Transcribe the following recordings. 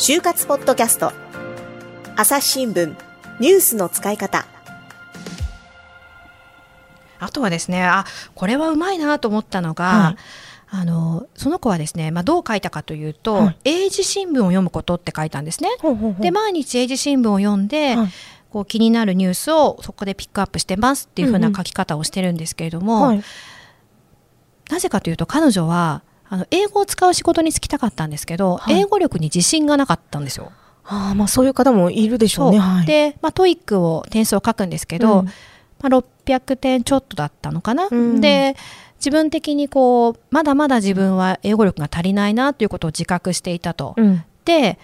就活ポッドキャスト。朝日新聞ニュースの使い方。あとはですねあこれはうまいなと思ったのが、はい。あのその子はですね、まあ、どう書いたかというと、はい、英字新聞を読むことって書いたんですね。ほうほうほう。で毎日英字新聞を読んで、はい、こう気になるニュースをそこでピックアップしてますっていうふうな書き方をしてるんですけれども、うんうん、なぜかというと彼女はあの英語を使う仕事に就きたかったんですけど、はい、英語力に自信がなかったんですよ。あまあそういう方もいるでしょうね。う。はい、で、まあ、 TOEIC を点数を書くんですけど、うん、まあ、600点ちょっとだったのかな。うん、で自分的にこうまだまだ自分は英語力が足りないなということを自覚していたと。うん、で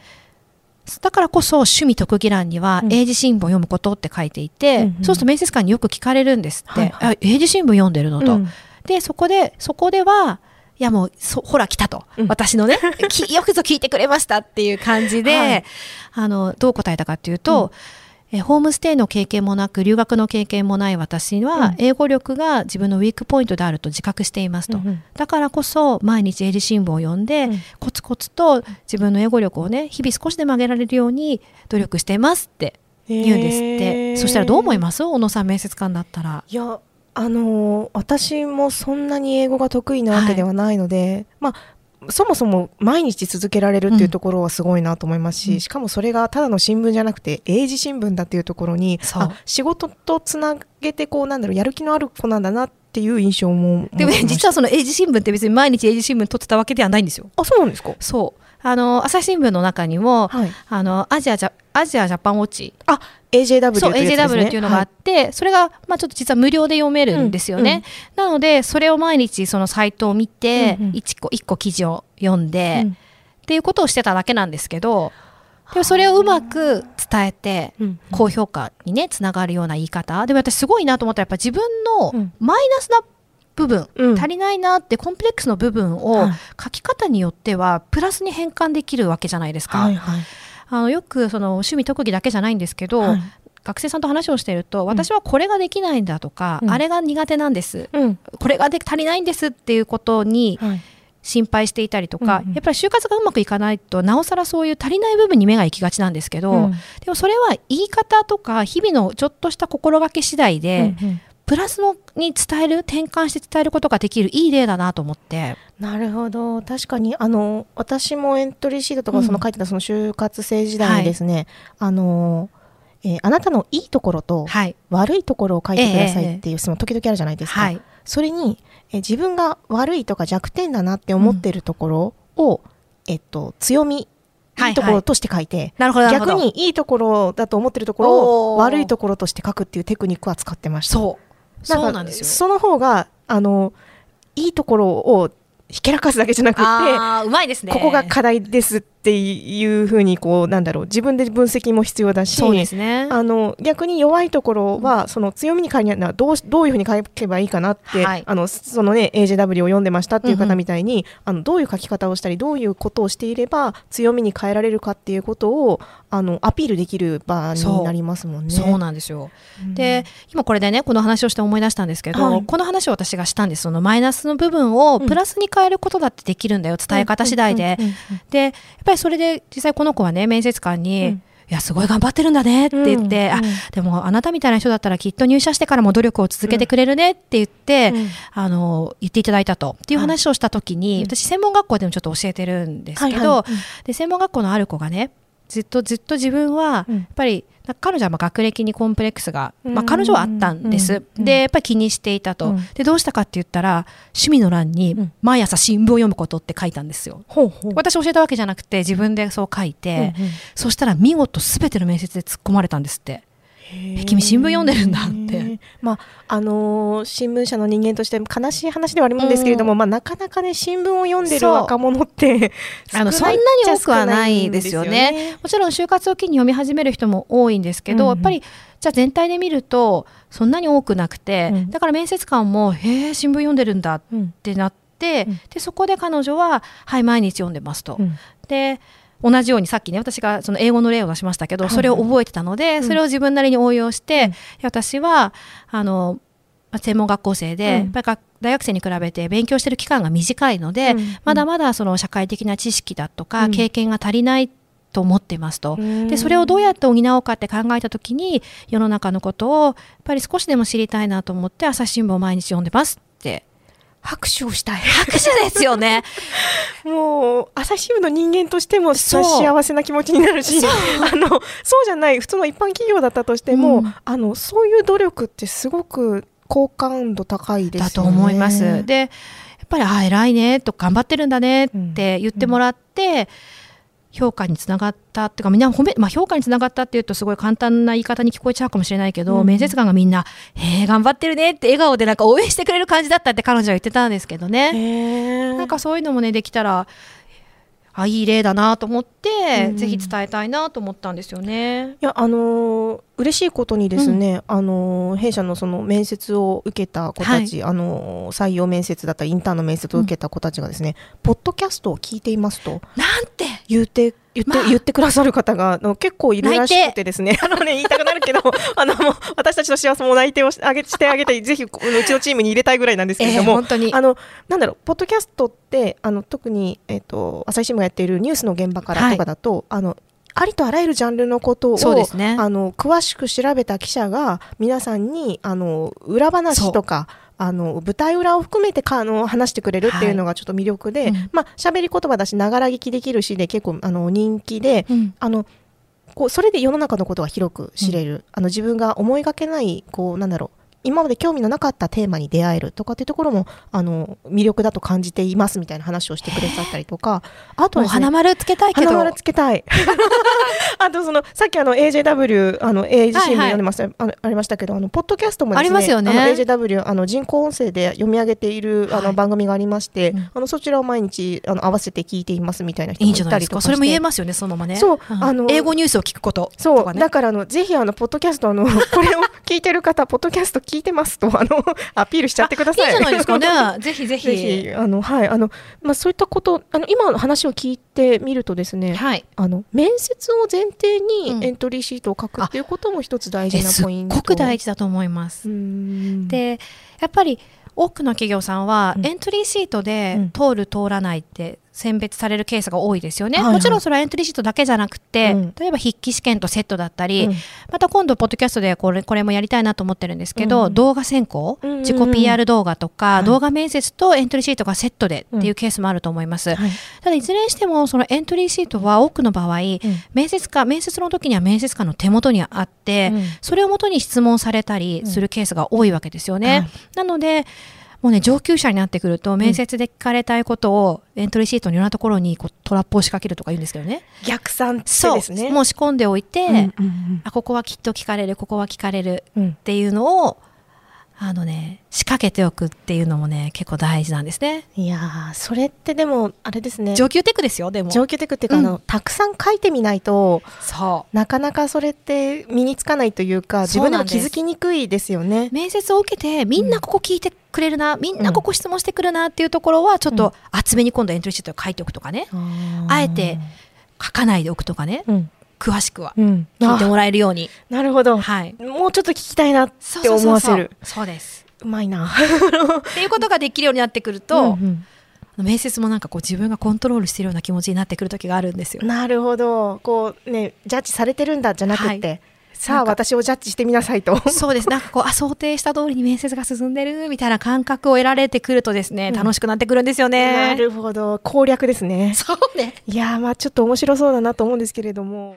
だからこそ趣味特技欄には英字新聞を読むことって書いていて、うんうん、そうすると面接官によく聞かれるんですって、はいはい、英字新聞読んでるのと。うん、でそこでそこではいやもうそほら来たと、うん、私のね よくぞ聞いてくれましたっていう感じで、はい、あのどう答えたかっていうと、うん、えホームステイの経験もなく留学の経験もない私は、英語力が自分のウィークポイントであると自覚していますと、うんうん、だからこそ毎日英字新聞を読んで、うん、コツコツと自分の英語力をね日々少しでも上げられるように努力していますって言うんですって。そしたらどう思います？小野さん面接官だったら。いやあの私もそんなに英語が得意なわけではないので、はい、まあそもそも毎日続けられるっていうところはすごいなと思いますし、うん、しかもそれがただの新聞じゃなくて英字新聞だっていうところにあ仕事とつなげてこうなんだろうやる気のある子なんだなっていう印象もでも、ね、実はその英字新聞って別に毎日英字新聞撮ってたわけではないんですよ。あそうなんですか？そうあの朝日新聞の中にも、はい、あのアジアジャアジアジャパンウォッチ。あ AJW そう AJW っていうのがあって、はい、それが、まあ、ちょっと実は無料で読めるんですよね、うんうん、なのでそれを毎日そのサイトを見て、うんうん、1個1個記事を読んで、うん、っていうことをしてただけなんですけどでもそれをうまく伝えて、高評価にねつながるような言い方。でも私すごいなと思ったらやっぱ自分のマイナスな部分、うん、足りないなってコンプレックスの部分を書き方によってはプラスに変換できるわけじゃないですか。はいはい、あのよくその趣味特技だけじゃないんですけど、はい、学生さんと話をしていると、私はこれができないんだとか、うん、あれが苦手なんです、うん、これがで足りないんですっていうことに、心配していたりとか、うんうん、やっぱり就活がうまくいかないとなおさらそういう足りない部分に目が行きがちなんですけど、うん、でもそれは言い方とか日々のちょっとした心がけ次第で、うんうん、プラスのに伝える転換して伝えることができるいい例だなと思って。なるほど。確かにあの私もエントリーシートとかその書いてたその就活生時代にですね、うんはい、あのえー、あなたのいいところと悪いところを書いてくださいっていう質問時々あるじゃないですか、はい、それに、えー、自分が悪いとか弱点だなって思ってるところを、うん、えっと、強みいい。ところとして書いて、はいはい、逆にいいところだと思ってるところを悪いところとして書くっていうテクニックは使ってました。そうなんですよ。その方があのいいところをひけらかすだけじゃなくてうまいですね。ここが課題ですっていうふうにこうなんだろう自分で分析も必要だしそうです、ね、あの逆に弱いところは、その強みに変えるのはどうどういうふうに書けばいいかなって、はい、あのそのね AJW を読んでましたっていう方みたいに、うんうん、あのどういう書き方をしたりどういうことをしていれば強みに変えられるかっていうことをあのアピールできる場になりますもんね。そう。なんですよ、うん、で今これでねこの話をして思い出したんですけど、はい、この話を私がしたんです。そのマイナスの部分をプラスに変えることだってできるんだよ、伝え方次第で。でやっぱりそれで実際この子はね面接官に、うん。いやすごい頑張ってるんだねって言って、うんうん、あでもあなたみたいな人だったらきっと入社してからも努力を続けてくれるねって言って、うん、あの言っていただいたとっていう話をした時に、私専門学校でもちょっと教えてるんですけど、はいはい、で専門学校のある子がねずっとずっと自分はやっぱり、彼女はまあ学歴にコンプレックスが、まあ、彼女はあったんです、でやっぱり気にしていたと、でどうしたかって言ったら趣味の欄に毎朝新聞を読むことって書いたんですよ、私教えたわけじゃなくて自分でそう書いて、そしたら見事全ての面接で突っ込まれたんですってえ君新聞読んでるんだって、まああのー、新聞社の人間として悲しい話ではあるんですけれども、うん、まあ、なかなかね新聞を読んでる若者ってあのそんなに多くはないですよね。もちろん就活を機に読み始める人も多いんですけど、うん、やっぱりじゃあ全体で見るとそんなに多くなくて、うん、だから面接官も「へえ新聞読んでるんだ」ってなって、でそこで彼女は「はい毎日読んでますと」で同じようにさっきね私がその英語の例を出しましたけど、それを覚えてたので、それを自分なりに応用して、私はあの専門学校生で、やっぱり大学生に比べて勉強してる期間が短いので、まだまだその社会的な知識だとか、経験が足りないと思っていますと。でそれをどうやって補おうかって考えた時に世の中のことをやっぱり少しでも知りたいなと思って朝日新聞を毎日読んでます拍手をしたい。拍手ですよね。もう、朝日新聞の人間としても幸せな気持ちになるし、あの、そうじゃない、普通の一般企業だったとしても、うん、あの、そういう努力ってすごく好感度高いですよね。だと思います。で、やっぱり、あ、偉いね、と頑張ってるんだねって言ってもらって、うんうん評価につながったっていうかみんな褒め、まあ、評価につながったっていうとすごい簡単な言い方に聞こえちゃうかもしれないけど、うん、面接官がみんな「へえ頑張ってるね」って笑顔でなんか応援してくれる感じだったって彼女は言ってたんですけどね。なんかそういうのもねできたらあいい例だなと思って、うん、ぜひ伝えたいなと思ったんですよね。いやあのー、嬉しいことにですね、うん、あのー、弊社のその面接を受けた子たち、はい、あのー、採用面接だったりインターンの面接を受けた子たちがですね、うん、ポッドキャストを聞いていますとなんて。言って言って、まあ、言ってくださる方がの結構いるらしくてですね、あのね、言いたくなるけど、あの、もう私たちの幸せも内定をあげしてあげて、ぜひ、うちのチームに入れたいぐらいなんですけれども、えー、本当に。あの、なんだろう、ポッドキャストって、あの、特に、えっ、ー、と、朝日新聞がやっているニュースの現場からとかだと、はい、あの、ありとあらゆるジャンルのことを、ね、あの詳しく調べた記者が皆さんにあの裏話とかあの舞台裏を含めてかあの話してくれるっていうのがちょっと魅力で、はいうん、まあ喋り言葉だしながら聞きできるしで結構あの人気で、うん、あのこうそれで世の中のことが広く知れる、うん、あの自分が思いがけないこうなんだろう今まで興味のなかったテーマに出会えるとかっていうところもあの魅力だと感じていますみたいな話をしてくれたったりとかあとは、ね、花丸つけたいけど。花丸つけたい。あとそのさっきあの AJW あの聞読んでました、はいはい、あありましたけどあのポッドキャストもですねありますよね。AJW あの人工音声で読み上げているあの番組がありまして、はい、あのそちらを毎日あの合わせて聞いていますみたいな人もいたりとか。それも言えますよねそのままね。そう、うん、あの英語ニュースを聞くこと、そうだからあのぜひあのポッドキャストあの これを聞いてる方ポッドキャスト聞いてますとあの アピールしちゃってください。いいじゃないですかね。ぜひぜひ。ぜひあのはいあのまあそういったことあの今の話を聞いてみるとですね、はい、あの面接を前提にエントリーシートを書くっていうことも一つ大事なポイント。すごく大事だと思います。でやっぱり多くの企業さんはエントリーシートで通る通らないって選別されるケースが多いですよね、はいはい、もちろんそれはエントリーシートだけじゃなくて、うん、例えば筆記試験とセットだったり、うん、また今度ポッドキャストでこれこれもやりたいなと思ってるんですけど、うん、動画選考、自己 PR 動画とか、動画面接とエントリーシートがセットでっていうケースもあると思います、はい、ただいずれにしてもそのエントリーシートは多くの場合、面接官面接の時には面接官の手元にあって、それをもとに質問されたりするケースが多いわけですよね、なのでもうね上級者になってくると面接で聞かれたいことをエントリーシートのいろんなところにこうトラップを仕掛けるとか言うんですけどね。逆算ってですね。もう仕込んでおいて、あここはきっと聞かれるここは聞かれるっていうのを、あのね仕掛けておくっていうのもね結構大事なんですね。いやそれってでもあれですね。上級テクですよでも。上級テクっていうか、うん、あのたくさん書いてみないとそう。なかなかそれって身につかないというか自分でも気づきにくいですよね。面接を受けてみんなここ聞いてくれるな、うん、みんなここ質問してくるなっていうところはちょっと厚めに今度エントリーシートを書いておくとかね、うん、あえて書かないでおくとかね、詳しくは聞いてもらえるように、なるほど、はい、もうちょっと聞きたいなって思わせる。そうです。うまいな。っていうことができるようになってくると、うんうん、面接もなんかこう自分がコントロールしてるような気持ちになってくる時があるんですよ。なるほど。こうねジャッジされてるんだじゃなくて、はい。さあ私をジャッジしてみなさいと。そうです。なんかこうあ想定した通りに面接が進んでるみたいな感覚を得られてくるとですね、楽しくなってくるんですよね。なるほど。攻略ですね。そうね。いやまあちょっと面白そうだなと思うんですけれども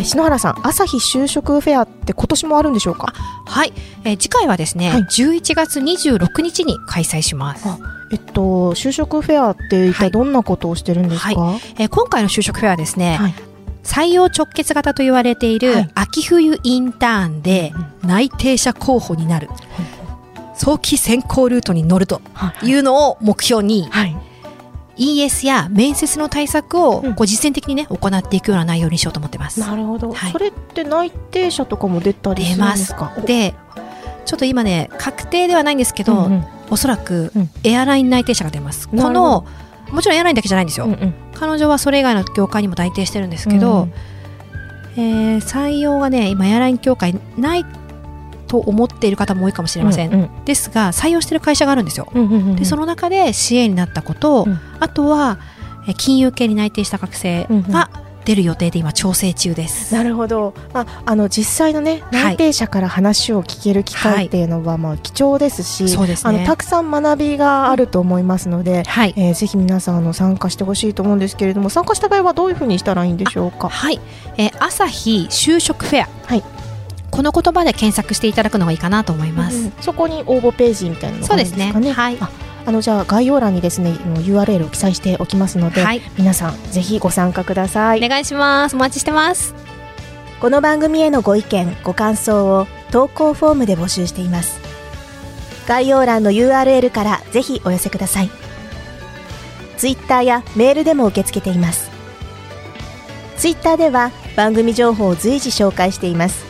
え篠原さん朝日就職フェアって今年もあるんでしょうか？はい、えー、次回はですね、はい、11月26日に開催します。えっと就職フェアって一体どんなことをしてるんですか、はい。はい、えー、今回の就職フェアはですね、採用直結型と言われている秋冬インターンで内定者候補になる、早期選考ルートに乗るとい。うのを目標に、ES や面接の対策をこう実践的にね、行っていくような内容にしようと思ってます。なるほど、はい、それって内定者とかも出たりするんですか？でちょっと今ね確定ではないんですけど、うんうん、おそらくエアライン内定者が出ます。このもちろんエアラインだけじゃないんですよ、うんうん、彼女はそれ以外の業界にも内定してるんですけど、うん、えー、採用がね今エアライン協会ないと思っている方も多いかもしれません、うんうん、ですが採用している会社があるんですよ、うんうんうん、でその中で支援になったこと、うん、あとは金融系に内定した学生が出る予定で今調整中です。なるほど。まああの実際のね内定者から話を聞ける機会っていうのはまあ貴重ですし、はい、あのたくさん学びがあると思いますので、はい、えー、ぜひ皆さんあの参加してほしいと思うんですけれども、参加した場合はどういうふうにしたらいいんでしょうか？はい。えー、朝日就職フェア。はい。この言葉で検索していただくのがいいかなと思います。うん、そこに応募ページみたいなのがあるんですかね。そうですね。はい。あのじゃあ概要欄にですね URL を記載しておきますので、はい、皆さんぜひご参加ください。お願いします。お待ちしてます。この番組へのご意見ご感想を投稿フォームで募集しています。概要欄の URL からぜひお寄せください。ツイッターやメールでも受け付けています。ツイッターでは番組情報を随時紹介しています